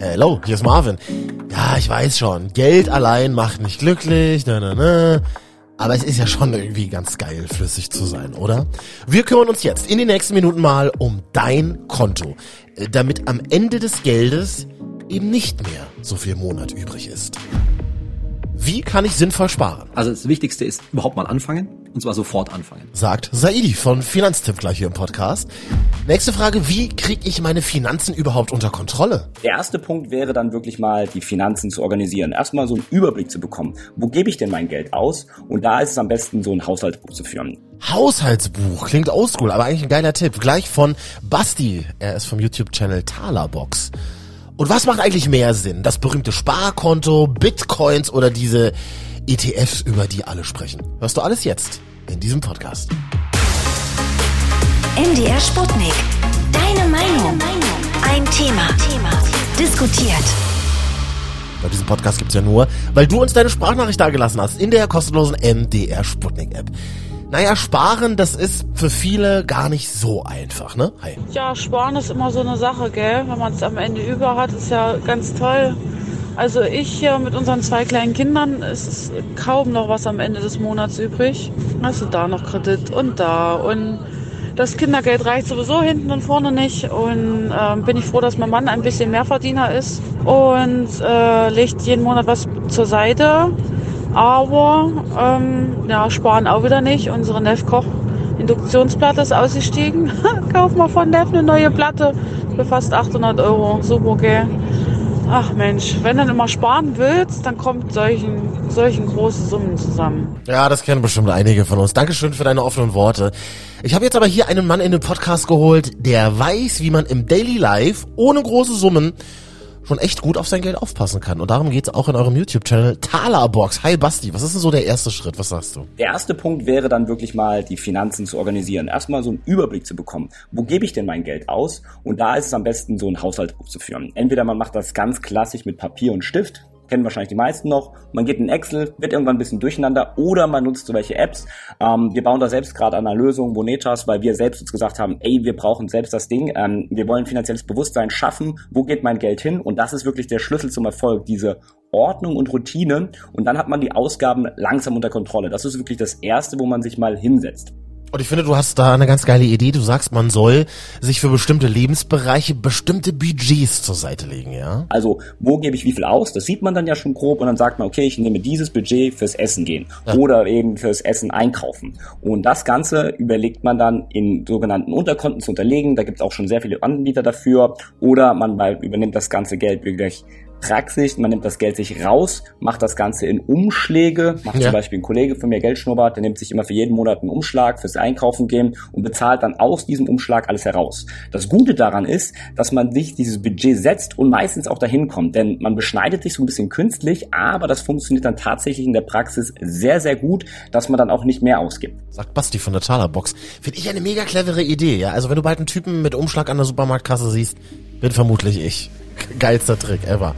Hello, hier ist Marvin. Ja, ich weiß schon, Geld allein macht nicht glücklich, na, na, na. Aber es ist ja schon irgendwie ganz geil, flüssig zu sein, oder? Wir kümmern uns jetzt in den nächsten Minuten mal um dein Konto, äh, damit am Ende des Geldes eben nicht mehr so viel Monat übrig ist. Wie kann ich sinnvoll sparen? Also das Wichtigste ist überhaupt mal anfangen und zwar sofort anfangen. Sagt Saidi von Finanztipp gleich hier im Podcast. Nächste Frage, wie kriege ich meine Finanzen überhaupt unter Kontrolle? Der erste Punkt wäre dann wirklich mal die Finanzen zu organisieren. Erstmal so einen Überblick zu bekommen. Wo gebe ich denn mein Geld aus? Und da ist es am besten so ein Haushaltsbuch zu führen. Haushaltsbuch klingt oldschool, aber eigentlich ein geiler Tipp. Gleich von Basti. Er ist vom YouTube-Channel Talerbox. Und was macht eigentlich mehr Sinn? Das berühmte Sparkonto, Bitcoins oder diese ETFs, über die alle sprechen? Hörst du alles jetzt in diesem Podcast. MDR Sputnik. Deine Meinung. Ein Thema. Diskutiert. Bei diesem Podcast gibt's ja nur, weil du uns deine Sprachnachricht dagelassen hast in der kostenlosen MDR Sputnik App. Naja, sparen, das ist für viele gar nicht so einfach, ne? Hi. Ja, sparen ist immer so eine Sache, gell? Wenn man es am Ende über hat, ist ja ganz toll. Also ich hier mit unseren zwei kleinen Kindern, es ist kaum noch was am Ende des Monats übrig. Also da noch Kredit und da und das Kindergeld reicht sowieso hinten und vorne nicht und äh, bin ich froh, dass mein Mann ein bisschen Mehrverdiener ist und äh, legt jeden Monat was zur Seite aber ähm, ja, sparen auch wieder nicht. Unsere Nefkoch Induktionsplatte ist ausgestiegen. Kauf mal von Neff eine neue Platte für fast 800 Euro. Super, gell? Ach Mensch, wenn du immer sparen willst, dann kommt solchen, solchen große Summen zusammen. Ja, das kennen bestimmt einige von uns. Dankeschön für deine offenen Worte. Ich habe jetzt aber hier einen Mann in den Podcast geholt, der weiß, wie man im Daily Life ohne große Summen schon echt gut auf sein Geld aufpassen kann. Und darum geht's auch in eurem YouTube-Channel Talerbox. Hi Basti, was ist denn so der erste Schritt? Was sagst du? Der erste Punkt wäre dann wirklich mal, die Finanzen zu organisieren. Erstmal so einen Überblick zu bekommen. Wo gebe ich denn mein Geld aus? Und da ist es am besten, so ein Haushaltsbuch zu führen. Entweder man macht das ganz klassisch mit Papier und Stift, kennen wahrscheinlich die meisten noch. Man geht in Excel, wird irgendwann ein bisschen durcheinander oder man nutzt so welche Apps. Ähm, wir bauen da selbst gerade an einer Lösung, Bonetas, weil wir selbst uns gesagt haben, ey, wir brauchen selbst das Ding. Ähm, wir wollen finanzielles Bewusstsein schaffen. Wo geht mein Geld hin? Und das ist wirklich der Schlüssel zum Erfolg, diese Ordnung und Routine. Und dann hat man die Ausgaben langsam unter Kontrolle. Das ist wirklich das Erste, wo man sich mal hinsetzt. Und ich finde, du hast da eine ganz geile Idee. Du sagst, man soll sich für bestimmte Lebensbereiche bestimmte Budgets zur Seite legen, ja? Also, wo gebe ich wie viel aus? Das sieht man dann ja schon grob und dann sagt man, okay, ich nehme dieses Budget fürs Essen gehen ja. oder eben fürs Essen einkaufen. Und das Ganze überlegt man dann in sogenannten Unterkonten zu unterlegen. Da gibt es auch schon sehr viele Anbieter dafür. Oder man übernimmt das ganze Geld wirklich Praxis, man nimmt das Geld sich raus, macht das Ganze in Umschläge, macht ja. zum Beispiel ein Kollege von mir Geldschnurrbart, der nimmt sich immer für jeden Monat einen Umschlag fürs Einkaufen gehen und bezahlt dann aus diesem Umschlag alles heraus. Das Gute daran ist, dass man sich dieses Budget setzt und meistens auch dahin kommt, denn man beschneidet sich so ein bisschen künstlich, aber das funktioniert dann tatsächlich in der Praxis sehr, sehr gut, dass man dann auch nicht mehr ausgibt. Sagt Basti von der Talerbox. Finde ich eine mega clevere Idee, ja. Also wenn du bald einen Typen mit Umschlag an der Supermarktkasse siehst, bin vermutlich ich geilster Trick ever.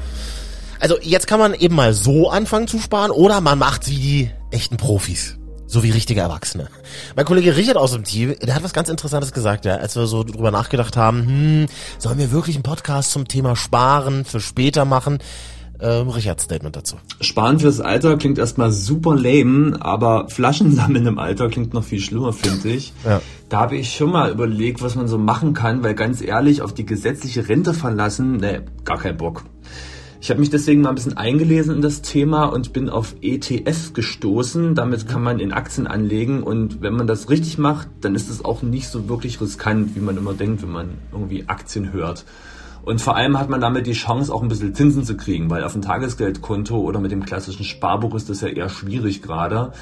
Also jetzt kann man eben mal so anfangen zu sparen oder man macht wie die echten Profis. So wie richtige Erwachsene. Mein Kollege Richard aus dem Team, der hat was ganz Interessantes gesagt, ja, als wir so drüber nachgedacht haben, hm, sollen wir wirklich einen Podcast zum Thema Sparen für später machen? Ähm, Richards Statement dazu. Sparen fürs Alter klingt erstmal super lame, aber Flaschen sammeln im Alter klingt noch viel schlimmer, finde ich. Ja. Da habe ich schon mal überlegt, was man so machen kann, weil ganz ehrlich, auf die gesetzliche Rente verlassen, ne, gar kein Bock. Ich habe mich deswegen mal ein bisschen eingelesen in das Thema und bin auf ETF gestoßen. Damit kann man in Aktien anlegen und wenn man das richtig macht, dann ist es auch nicht so wirklich riskant, wie man immer denkt, wenn man irgendwie Aktien hört. Und vor allem hat man damit die Chance, auch ein bisschen Zinsen zu kriegen, weil auf dem Tagesgeldkonto oder mit dem klassischen Sparbuch ist das ja eher schwierig gerade.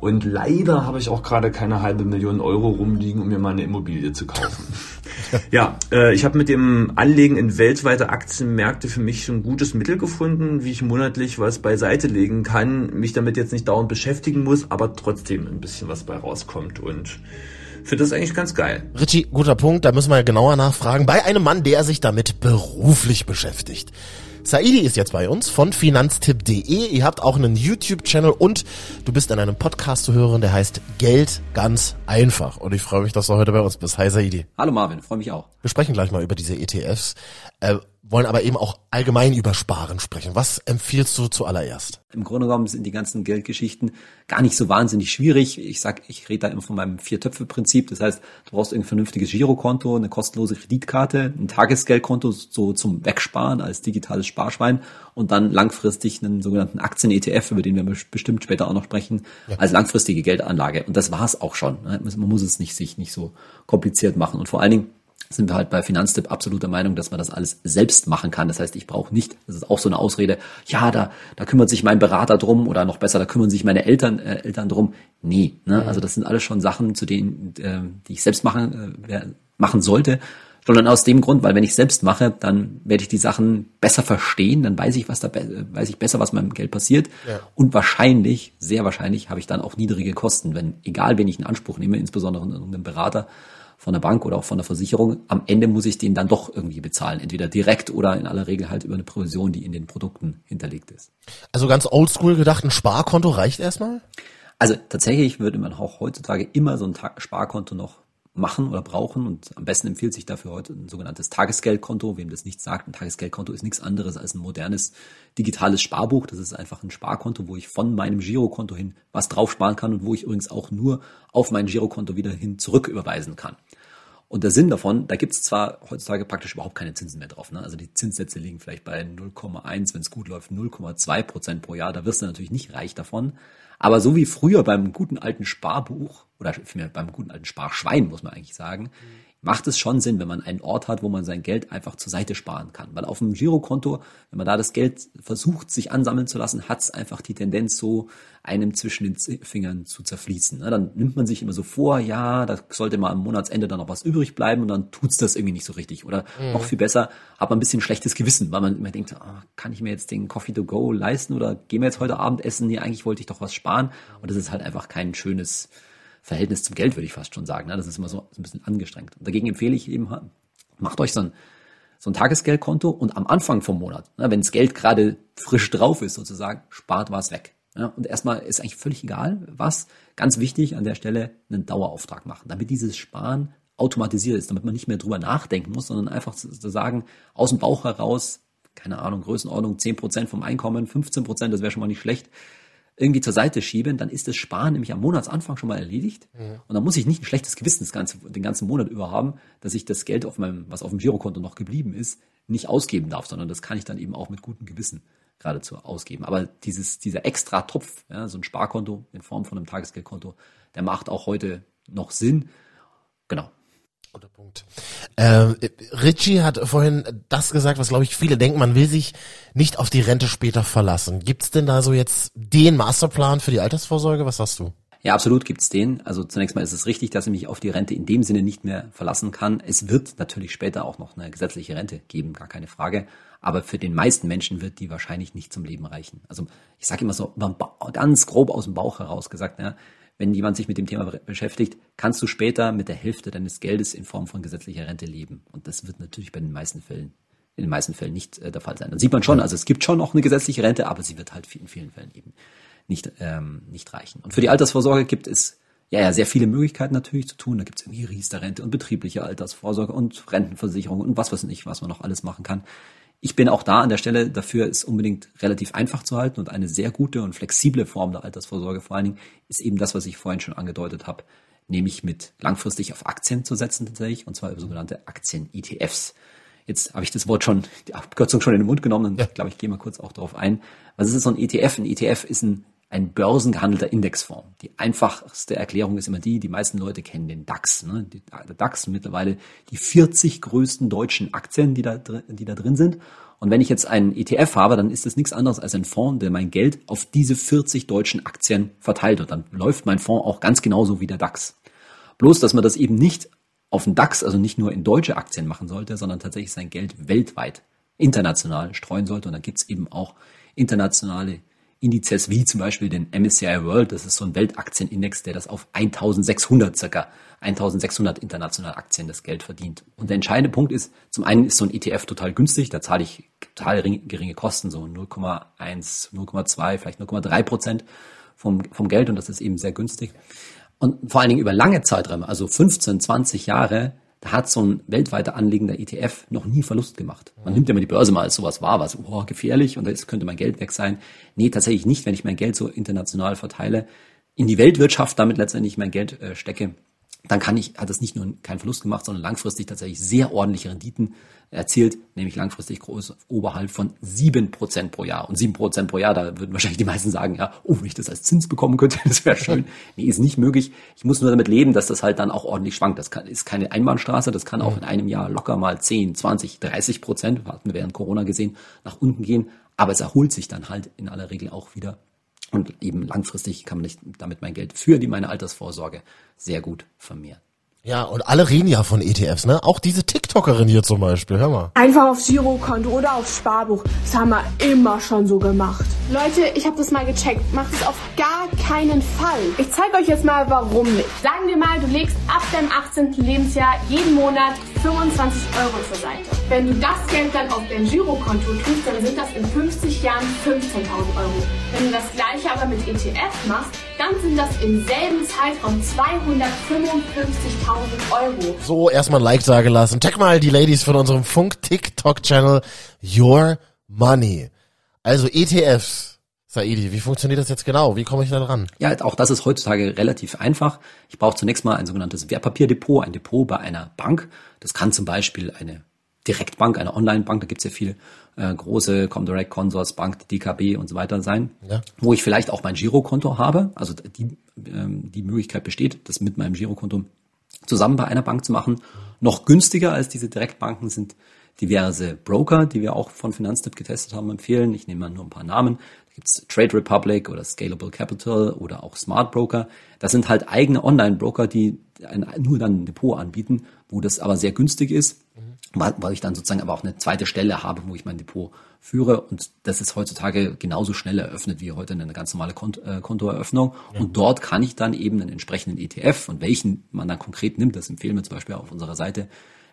Und leider habe ich auch gerade keine halbe Million Euro rumliegen, um mir mal eine Immobilie zu kaufen. ja, äh, ich habe mit dem Anlegen in weltweite Aktienmärkte für mich schon ein gutes Mittel gefunden, wie ich monatlich was beiseite legen kann, mich damit jetzt nicht dauernd beschäftigen muss, aber trotzdem ein bisschen was bei rauskommt und finde das eigentlich ganz geil. Richie, guter Punkt, da müssen wir genauer nachfragen. Bei einem Mann, der sich damit beruflich beschäftigt. Saidi ist jetzt bei uns von finanztipp.de. Ihr habt auch einen YouTube-Channel und du bist in einem Podcast zu hören, der heißt Geld ganz einfach. Und ich freue mich, dass du heute bei uns bist. Hi Saidi. Hallo Marvin, freue mich auch. Wir sprechen gleich mal über diese ETFs. Äh, wollen aber eben auch allgemein über Sparen sprechen. Was empfiehlst du zuallererst? Im Grunde genommen sind die ganzen Geldgeschichten gar nicht so wahnsinnig schwierig. Ich sag, ich rede da immer von meinem Vier-Töpfe-Prinzip. Das heißt, du brauchst ein vernünftiges Girokonto, eine kostenlose Kreditkarte, ein Tagesgeldkonto so zum Wegsparen als digitales Sparschwein und dann langfristig einen sogenannten Aktien-ETF, über den wir bestimmt später auch noch sprechen, ja. als langfristige Geldanlage. Und das war's auch schon. Man muss es nicht sich nicht so kompliziert machen. Und vor allen Dingen sind wir halt bei Finanztipp absolut der Meinung, dass man das alles selbst machen kann. Das heißt, ich brauche nicht, das ist auch so eine Ausrede, ja, da, da kümmert sich mein Berater drum oder noch besser, da kümmern sich meine Eltern, äh, Eltern drum. Nee, ne? also das sind alles schon Sachen, zu denen, äh, die ich selbst machen, äh, machen sollte. Sondern aus dem Grund, weil wenn ich selbst mache, dann werde ich die Sachen besser verstehen, dann weiß ich, was da weiß ich besser, was mit meinem Geld passiert. Ja. Und wahrscheinlich, sehr wahrscheinlich, habe ich dann auch niedrige Kosten, wenn, egal wen ich in Anspruch nehme, insbesondere einen Berater, von der Bank oder auch von der Versicherung. Am Ende muss ich den dann doch irgendwie bezahlen, entweder direkt oder in aller Regel halt über eine Provision, die in den Produkten hinterlegt ist. Also ganz oldschool gedacht, ein Sparkonto reicht erstmal? Also tatsächlich würde man auch heutzutage immer so ein Sparkonto noch machen oder brauchen und am besten empfiehlt sich dafür heute ein sogenanntes Tagesgeldkonto. Wem das nicht sagt, ein Tagesgeldkonto ist nichts anderes als ein modernes digitales Sparbuch. Das ist einfach ein Sparkonto, wo ich von meinem Girokonto hin was drauf sparen kann und wo ich übrigens auch nur auf mein Girokonto wieder hin zurück überweisen kann. Und der Sinn davon, da gibt es zwar heutzutage praktisch überhaupt keine Zinsen mehr drauf. Ne? Also die Zinssätze liegen vielleicht bei 0,1, wenn es gut läuft, 0,2 Prozent pro Jahr. Da wirst du natürlich nicht reich davon. Aber so wie früher beim guten alten Sparbuch oder vielmehr beim guten alten Sparschwein, muss man eigentlich sagen, macht es schon Sinn, wenn man einen Ort hat, wo man sein Geld einfach zur Seite sparen kann. Weil auf dem Girokonto, wenn man da das Geld versucht, sich ansammeln zu lassen, hat es einfach die Tendenz, so einem zwischen den Fingern zu zerfließen. Ne? Dann nimmt man sich immer so vor, ja, da sollte mal am Monatsende dann noch was übrig bleiben und dann tut's das irgendwie nicht so richtig. Oder mhm. noch viel besser, hat man ein bisschen schlechtes Gewissen, weil man immer denkt, oh, kann ich mir jetzt den Coffee to go leisten oder gehen wir jetzt heute Abend essen? Nee, eigentlich wollte ich doch was sparen. Und das ist halt einfach kein schönes Verhältnis zum Geld, würde ich fast schon sagen. Ne? Das ist immer so, ein bisschen angestrengt. Und dagegen empfehle ich eben, macht euch so ein, so ein Tagesgeldkonto und am Anfang vom Monat, ne, wenn das Geld gerade frisch drauf ist sozusagen, spart was weg. Ja, und erstmal ist eigentlich völlig egal, was. Ganz wichtig an der Stelle, einen Dauerauftrag machen, damit dieses Sparen automatisiert ist, damit man nicht mehr drüber nachdenken muss, sondern einfach zu sagen, aus dem Bauch heraus, keine Ahnung, Größenordnung 10% vom Einkommen, 15%, das wäre schon mal nicht schlecht, irgendwie zur Seite schieben, dann ist das Sparen nämlich am Monatsanfang schon mal erledigt. Mhm. Und dann muss ich nicht ein schlechtes Gewissen ganze, den ganzen Monat über haben, dass ich das Geld auf meinem, was auf dem Girokonto noch geblieben ist, nicht ausgeben darf, sondern das kann ich dann eben auch mit gutem Gewissen geradezu ausgeben. Aber dieses, dieser extra Topf, ja, so ein Sparkonto in Form von einem Tagesgeldkonto, der macht auch heute noch Sinn. Genau. Guter Punkt. Äh, Richie hat vorhin das gesagt, was glaube ich viele denken, man will sich nicht auf die Rente später verlassen. Gibt's denn da so jetzt den Masterplan für die Altersvorsorge? Was sagst du? Ja, absolut gibt's den. Also zunächst mal ist es richtig, dass ich mich auf die Rente in dem Sinne nicht mehr verlassen kann. Es wird natürlich später auch noch eine gesetzliche Rente geben, gar keine Frage. Aber für den meisten Menschen wird die wahrscheinlich nicht zum Leben reichen. Also ich sage immer so ganz grob aus dem Bauch heraus gesagt, ja, wenn jemand sich mit dem Thema beschäftigt, kannst du später mit der Hälfte deines Geldes in Form von gesetzlicher Rente leben. Und das wird natürlich bei den meisten Fällen, in den meisten Fällen nicht äh, der Fall sein. Dann sieht man schon, also es gibt schon noch eine gesetzliche Rente, aber sie wird halt in vielen Fällen eben nicht, ähm, nicht reichen. Und für die Altersvorsorge gibt es ja, ja sehr viele Möglichkeiten natürlich zu tun. Da gibt es irgendwie Riester-Rente und betriebliche Altersvorsorge und Rentenversicherung und was weiß ich, was man noch alles machen kann. Ich bin auch da an der Stelle dafür, es unbedingt relativ einfach zu halten und eine sehr gute und flexible Form der Altersvorsorge vor allen Dingen ist eben das, was ich vorhin schon angedeutet habe, nämlich mit langfristig auf Aktien zu setzen tatsächlich und zwar über sogenannte Aktien-ETFs. Jetzt habe ich das Wort schon, die Abkürzung schon in den Mund genommen und ja. ich glaube, ich gehe mal kurz auch darauf ein. Was ist so ein ETF? Ein ETF ist ein ein börsengehandelter Indexfonds. Die einfachste Erklärung ist immer die, die meisten Leute kennen den DAX. Ne? Der DAX mittlerweile die 40 größten deutschen Aktien, die da, die da drin sind. Und wenn ich jetzt einen ETF habe, dann ist das nichts anderes als ein Fonds, der mein Geld auf diese 40 deutschen Aktien verteilt. Und dann läuft mein Fonds auch ganz genauso wie der DAX. Bloß, dass man das eben nicht auf den DAX, also nicht nur in deutsche Aktien machen sollte, sondern tatsächlich sein Geld weltweit, international streuen sollte. Und dann gibt's eben auch internationale Indizes wie zum Beispiel den MSCI World, das ist so ein Weltaktienindex, der das auf 1600 circa 1600 internationale Aktien das Geld verdient. Und der entscheidende Punkt ist, zum einen ist so ein ETF total günstig, da zahle ich total geringe Kosten, so 0,1, 0,2, vielleicht 0,3 Prozent vom, vom Geld und das ist eben sehr günstig. Und vor allen Dingen über lange Zeiträume, also 15, 20 Jahre, da hat so ein weltweiter anliegender ETF noch nie Verlust gemacht. Man nimmt ja immer die Börse mal als sowas wahr, was oh, gefährlich und jetzt könnte mein Geld weg sein. Nee, tatsächlich nicht, wenn ich mein Geld so international verteile, in die Weltwirtschaft damit letztendlich mein Geld äh, stecke, dann kann ich, hat es nicht nur keinen Verlust gemacht, sondern langfristig tatsächlich sehr ordentliche Renditen erzielt, nämlich langfristig groß oberhalb von sieben Prozent pro Jahr. Und sieben Prozent pro Jahr, da würden wahrscheinlich die meisten sagen, ja, oh, wenn ich das als Zins bekommen könnte, das wäre schön. Nee, ist nicht möglich. Ich muss nur damit leben, dass das halt dann auch ordentlich schwankt. Das kann, ist keine Einbahnstraße, das kann auch in einem Jahr locker mal 10, 20, 30 Prozent, hatten wir während Corona gesehen, nach unten gehen. Aber es erholt sich dann halt in aller Regel auch wieder und eben langfristig kann man nicht damit mein Geld für die meine Altersvorsorge sehr gut vermehren. Ja, und alle reden ja von ETFs, ne? Auch diese TikTokerin hier zum Beispiel, hör mal. Einfach aufs Girokonto oder aufs Sparbuch. Das haben wir immer schon so gemacht. Leute, ich habe das mal gecheckt. Macht es auf gar keinen Fall. Ich zeige euch jetzt mal, warum nicht. Sagen wir mal, du legst ab deinem 18. Lebensjahr jeden Monat 25 Euro zur Seite. Wenn du das Geld dann auf dein Girokonto tust, dann sind das in 50 Jahren 15.000 Euro. Wenn du das gleiche aber mit ETF machst, dann sind das im selben Zeitraum 255.000 Euro. So, erstmal ein Like da gelassen. Tag mal die Ladies von unserem Funk-TikTok-Channel Your Money. Also ETFs. Saidi, wie funktioniert das jetzt genau? Wie komme ich da dran? Ja, auch das ist heutzutage relativ einfach. Ich brauche zunächst mal ein sogenanntes Wertpapierdepot, ein Depot bei einer Bank. Das kann zum Beispiel eine Direktbank, eine Online-Bank, da gibt's ja viele äh, große Comdirect, Consors, Bank, DKB und so weiter sein, ja. wo ich vielleicht auch mein Girokonto habe. Also die, ähm, die Möglichkeit besteht, das mit meinem Girokonto zusammen bei einer Bank zu machen. Noch günstiger als diese Direktbanken sind diverse Broker, die wir auch von Finanztipp getestet haben, empfehlen. Ich nehme mal nur ein paar Namen. Da gibt's Trade Republic oder Scalable Capital oder auch Smart Broker. Das sind halt eigene Online-Broker, die ein, nur dann ein Depot anbieten, wo das aber sehr günstig ist, mhm. weil ich dann sozusagen aber auch eine zweite Stelle habe, wo ich mein Depot führe. Und das ist heutzutage genauso schnell eröffnet wie heute eine ganz normale Kont äh, Kontoeröffnung. Ja. Und dort kann ich dann eben einen entsprechenden ETF und welchen man dann konkret nimmt, das empfehlen wir zum Beispiel auf unserer Seite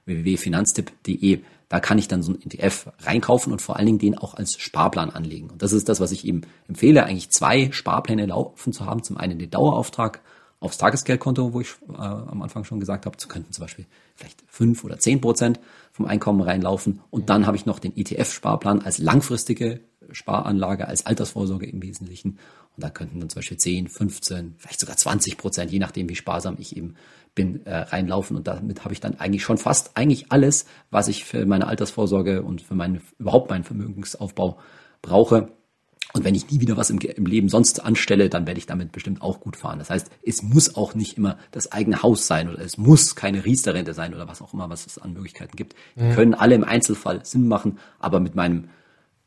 www.finanztipp.de. Da kann ich dann so ein ETF reinkaufen und vor allen Dingen den auch als Sparplan anlegen. Und das ist das, was ich eben empfehle, eigentlich zwei Sparpläne laufen zu haben. Zum einen den Dauerauftrag aufs Tagesgeldkonto, wo ich äh, am Anfang schon gesagt habe, könnten zum Beispiel vielleicht fünf oder zehn Prozent vom Einkommen reinlaufen. Und dann habe ich noch den ETF-Sparplan als langfristige Sparanlage, als Altersvorsorge im Wesentlichen. Und da könnten dann zum Beispiel 10, 15, vielleicht sogar 20 Prozent, je nachdem, wie sparsam ich eben bin, äh, reinlaufen. Und damit habe ich dann eigentlich schon fast eigentlich alles, was ich für meine Altersvorsorge und für meinen, überhaupt meinen Vermögensaufbau brauche. Und wenn ich nie wieder was im, im, Leben sonst anstelle, dann werde ich damit bestimmt auch gut fahren. Das heißt, es muss auch nicht immer das eigene Haus sein oder es muss keine Riester-Rente sein oder was auch immer, was es an Möglichkeiten gibt. Die mhm. können alle im Einzelfall Sinn machen, aber mit meinem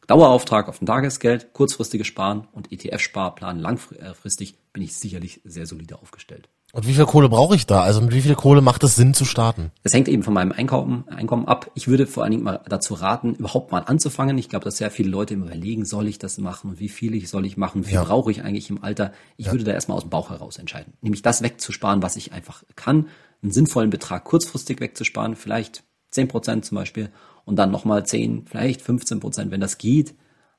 Dauerauftrag auf dem Tagesgeld, kurzfristiges Sparen und ETF-Sparplan langfristig bin ich sicherlich sehr solide aufgestellt. Und wie viel Kohle brauche ich da? Also mit wie viel Kohle macht es Sinn zu starten? Das hängt eben von meinem Einkommen, Einkommen ab. Ich würde vor allen Dingen mal dazu raten, überhaupt mal anzufangen. Ich glaube, dass sehr viele Leute immer überlegen, soll ich das machen und wie viel soll ich machen, wie viel ja. brauche ich eigentlich im Alter. Ich ja. würde da erstmal aus dem Bauch heraus entscheiden. Nämlich das wegzusparen, was ich einfach kann. Einen sinnvollen Betrag kurzfristig wegzusparen, vielleicht zehn Prozent zum Beispiel und dann nochmal zehn, vielleicht 15 Prozent, wenn das geht.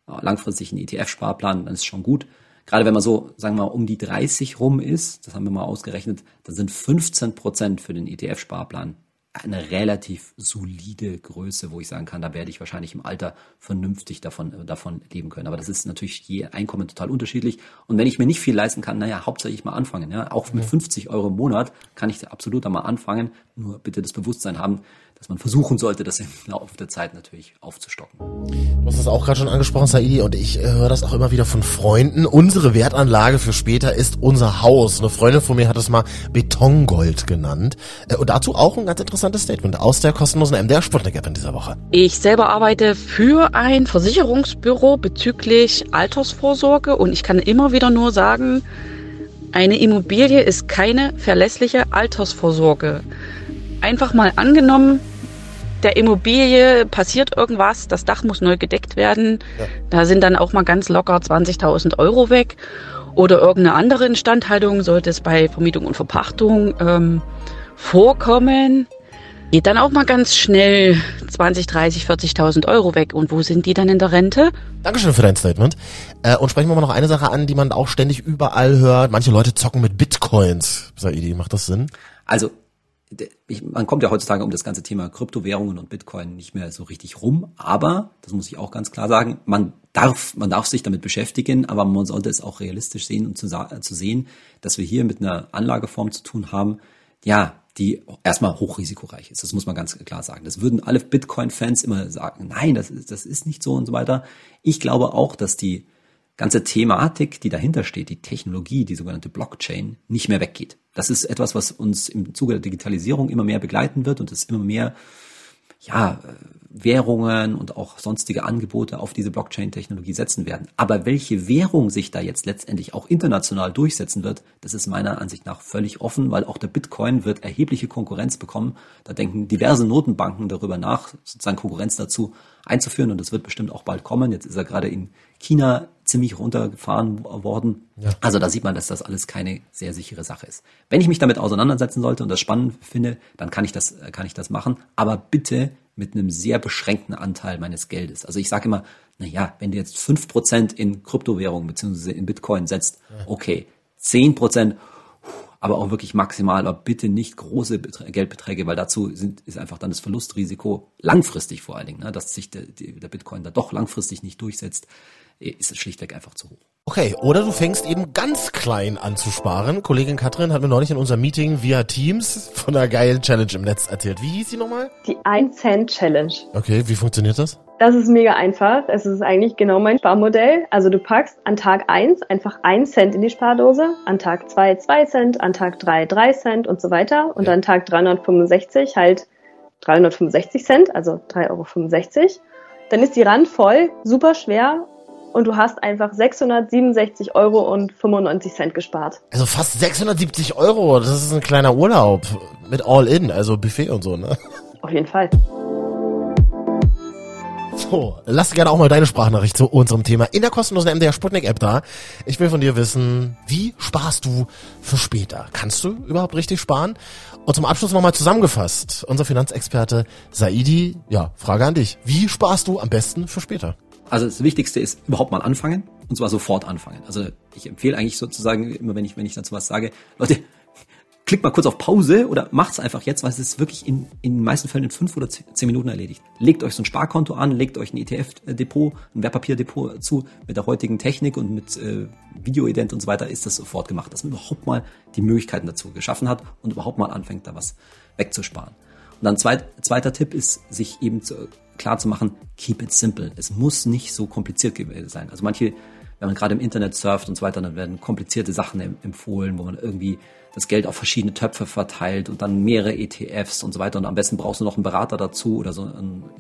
Langfristig ein ETF-Sparplan, dann ist schon gut gerade wenn man so, sagen wir mal, um die 30 rum ist, das haben wir mal ausgerechnet, dann sind 15 Prozent für den ETF-Sparplan eine relativ solide Größe, wo ich sagen kann, da werde ich wahrscheinlich im Alter vernünftig davon, äh, davon leben können. Aber das ist natürlich je Einkommen total unterschiedlich. Und wenn ich mir nicht viel leisten kann, naja, hauptsächlich mal anfangen. Ja? Auch mit 50 Euro im Monat kann ich absolut einmal anfangen. Nur bitte das Bewusstsein haben, dass man versuchen sollte, das im Laufe der Zeit natürlich aufzustocken. Du hast es auch gerade schon angesprochen, Saidi, und ich äh, höre das auch immer wieder von Freunden. Unsere Wertanlage für später ist unser Haus. Eine Freundin von mir hat es mal Betongold genannt. Äh, und dazu auch ein ganz interessantes Statement aus der kostenlosen MDR Sputnik App in dieser Woche. Ich selber arbeite für ein Versicherungsbüro bezüglich Altersvorsorge und ich kann immer wieder nur sagen, eine Immobilie ist keine verlässliche Altersvorsorge. Einfach mal angenommen, der Immobilie passiert irgendwas, das Dach muss neu gedeckt werden. Ja. Da sind dann auch mal ganz locker 20.000 Euro weg. Oder irgendeine andere Instandhaltung sollte es bei Vermietung und Verpachtung ähm, vorkommen. geht dann auch mal ganz schnell 20, 30, 40.000 Euro weg. Und wo sind die dann in der Rente? Dankeschön für dein Statement. Äh, und sprechen wir mal noch eine Sache an, die man auch ständig überall hört. Manche Leute zocken mit Bitcoins. Saidi, macht das Sinn? Also ich, man kommt ja heutzutage um das ganze Thema Kryptowährungen und Bitcoin nicht mehr so richtig rum, aber, das muss ich auch ganz klar sagen, man darf, man darf sich damit beschäftigen, aber man sollte es auch realistisch sehen und zu, zu sehen, dass wir hier mit einer Anlageform zu tun haben, ja, die erstmal hochrisikoreich ist. Das muss man ganz klar sagen. Das würden alle Bitcoin-Fans immer sagen, nein, das das ist nicht so und so weiter. Ich glaube auch, dass die ganze Thematik, die dahinter steht, die Technologie, die sogenannte Blockchain, nicht mehr weggeht. Das ist etwas, was uns im Zuge der Digitalisierung immer mehr begleiten wird und es immer mehr ja, Währungen und auch sonstige Angebote auf diese Blockchain-Technologie setzen werden. Aber welche Währung sich da jetzt letztendlich auch international durchsetzen wird, das ist meiner Ansicht nach völlig offen, weil auch der Bitcoin wird erhebliche Konkurrenz bekommen. Da denken diverse Notenbanken darüber nach, sozusagen Konkurrenz dazu einzuführen und das wird bestimmt auch bald kommen. Jetzt ist er gerade in China ziemlich runtergefahren worden. Ja. Also da sieht man, dass das alles keine sehr sichere Sache ist. Wenn ich mich damit auseinandersetzen sollte und das spannend finde, dann kann ich das, kann ich das machen. Aber bitte mit einem sehr beschränkten Anteil meines Geldes. Also ich sage immer, na ja, wenn du jetzt fünf Prozent in Kryptowährungen beziehungsweise in Bitcoin setzt, okay, zehn Prozent, aber auch wirklich maximal, aber bitte nicht große Geldbeträge, weil dazu sind, ist einfach dann das Verlustrisiko langfristig vor allen Dingen, ne, dass sich der, der Bitcoin da doch langfristig nicht durchsetzt, ist es schlichtweg einfach zu hoch. Okay, oder du fängst eben ganz klein an zu sparen. Kollegin Katrin hat mir neulich in unserem Meeting via Teams von einer geilen Challenge im Netz erzählt. Wie hieß die nochmal? Die 1 Cent Challenge. Okay, wie funktioniert das? Das ist mega einfach. Es ist eigentlich genau mein Sparmodell. Also du packst an Tag 1 einfach 1 Cent in die Spardose, an Tag 2 2 Cent, an Tag 3 3 Cent und so weiter und ja. an Tag 365 halt 365 Cent, also 3,65 Euro. Dann ist die Rand voll, super schwer und du hast einfach 667 Euro und 95 Cent gespart. Also fast 670 Euro, das ist ein kleiner Urlaub mit All-In, also Buffet und so, ne? Auf jeden Fall. So, lass gerne auch mal deine Sprachnachricht zu unserem Thema in der kostenlosen MDR Sputnik App da. Ich will von dir wissen, wie sparst du für später? Kannst du überhaupt richtig sparen? Und zum Abschluss nochmal zusammengefasst, unser Finanzexperte Saidi, ja, Frage an dich. Wie sparst du am besten für später? Also das Wichtigste ist überhaupt mal anfangen und zwar sofort anfangen. Also ich empfehle eigentlich sozusagen immer, wenn ich wenn ich dazu was sage, Leute, klickt mal kurz auf Pause oder macht's einfach jetzt, weil es ist wirklich in, in den meisten Fällen in fünf oder zehn Minuten erledigt. Legt euch so ein Sparkonto an, legt euch ein ETF-Depot, ein Wertpapierdepot zu. Mit der heutigen Technik und mit äh, Videoident und so weiter ist das sofort gemacht, dass man überhaupt mal die Möglichkeiten dazu geschaffen hat und überhaupt mal anfängt, da was wegzusparen. Und dann zweit, zweiter Tipp ist, sich eben zu, klar zu machen, keep it simple. Es muss nicht so kompliziert sein. Also manche, wenn man gerade im Internet surft und so weiter, dann werden komplizierte Sachen empfohlen, wo man irgendwie das Geld auf verschiedene Töpfe verteilt und dann mehrere ETFs und so weiter. Und am besten brauchst du noch einen Berater dazu oder so.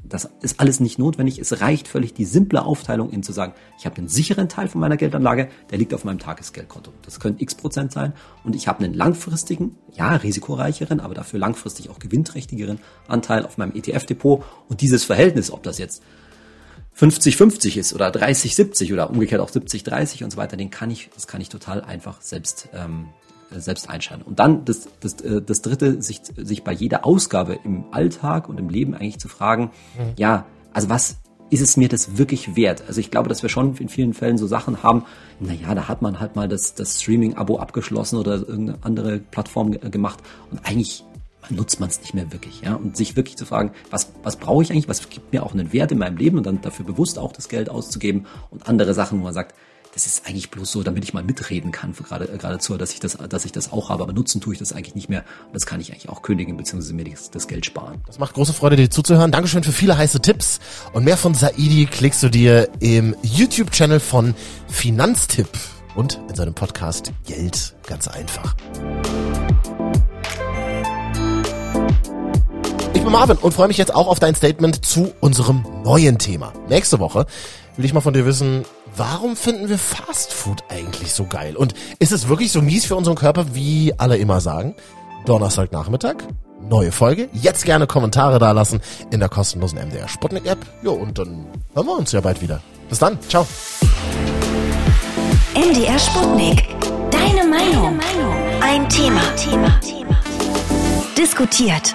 Das ist alles nicht notwendig. Es reicht völlig die simple Aufteilung, in zu sagen, ich habe einen sicheren Teil von meiner Geldanlage, der liegt auf meinem Tagesgeldkonto. Das können x Prozent sein. Und ich habe einen langfristigen, ja, risikoreicheren, aber dafür langfristig auch gewinnträchtigeren Anteil auf meinem ETF-Depot. Und dieses Verhältnis, ob das jetzt 50-50 ist oder 30-70 oder umgekehrt auch 70-30 und so weiter, den kann ich, das kann ich total einfach selbst ähm, selbst einschalten. Und dann das, das, äh, das dritte, sich, sich bei jeder Ausgabe im Alltag und im Leben eigentlich zu fragen, mhm. ja, also was ist es mir das wirklich wert? Also ich glaube, dass wir schon in vielen Fällen so Sachen haben, naja, da hat man halt mal das, das Streaming-Abo abgeschlossen oder irgendeine andere Plattform gemacht und eigentlich nutzt man es nicht mehr wirklich, ja. Und sich wirklich zu fragen, was, was brauche ich eigentlich, was gibt mir auch einen Wert in meinem Leben und dann dafür bewusst auch das Geld auszugeben und andere Sachen, wo man sagt, das ist eigentlich bloß so, damit ich mal mitreden kann, gerade, äh, geradezu, dass ich das, dass ich das auch habe. Aber nutzen tue ich das eigentlich nicht mehr. Das kann ich eigentlich auch kündigen, beziehungsweise mir das, das Geld sparen. Das macht große Freude, dir zuzuhören. Dankeschön für viele heiße Tipps. Und mehr von Saidi klickst du dir im YouTube-Channel von Finanztipp und in seinem Podcast Geld ganz einfach. Ich bin Marvin und freue mich jetzt auch auf dein Statement zu unserem neuen Thema. Nächste Woche will ich mal von dir wissen, warum finden wir Fast Food eigentlich so geil? Und ist es wirklich so mies für unseren Körper, wie alle immer sagen? Donnerstagnachmittag, neue Folge. Jetzt gerne Kommentare dalassen in der kostenlosen MDR Sputnik App. Jo, und dann hören wir uns ja bald wieder. Bis dann. Ciao. MDR Sputnik. Deine Meinung. Ein Thema. Diskutiert.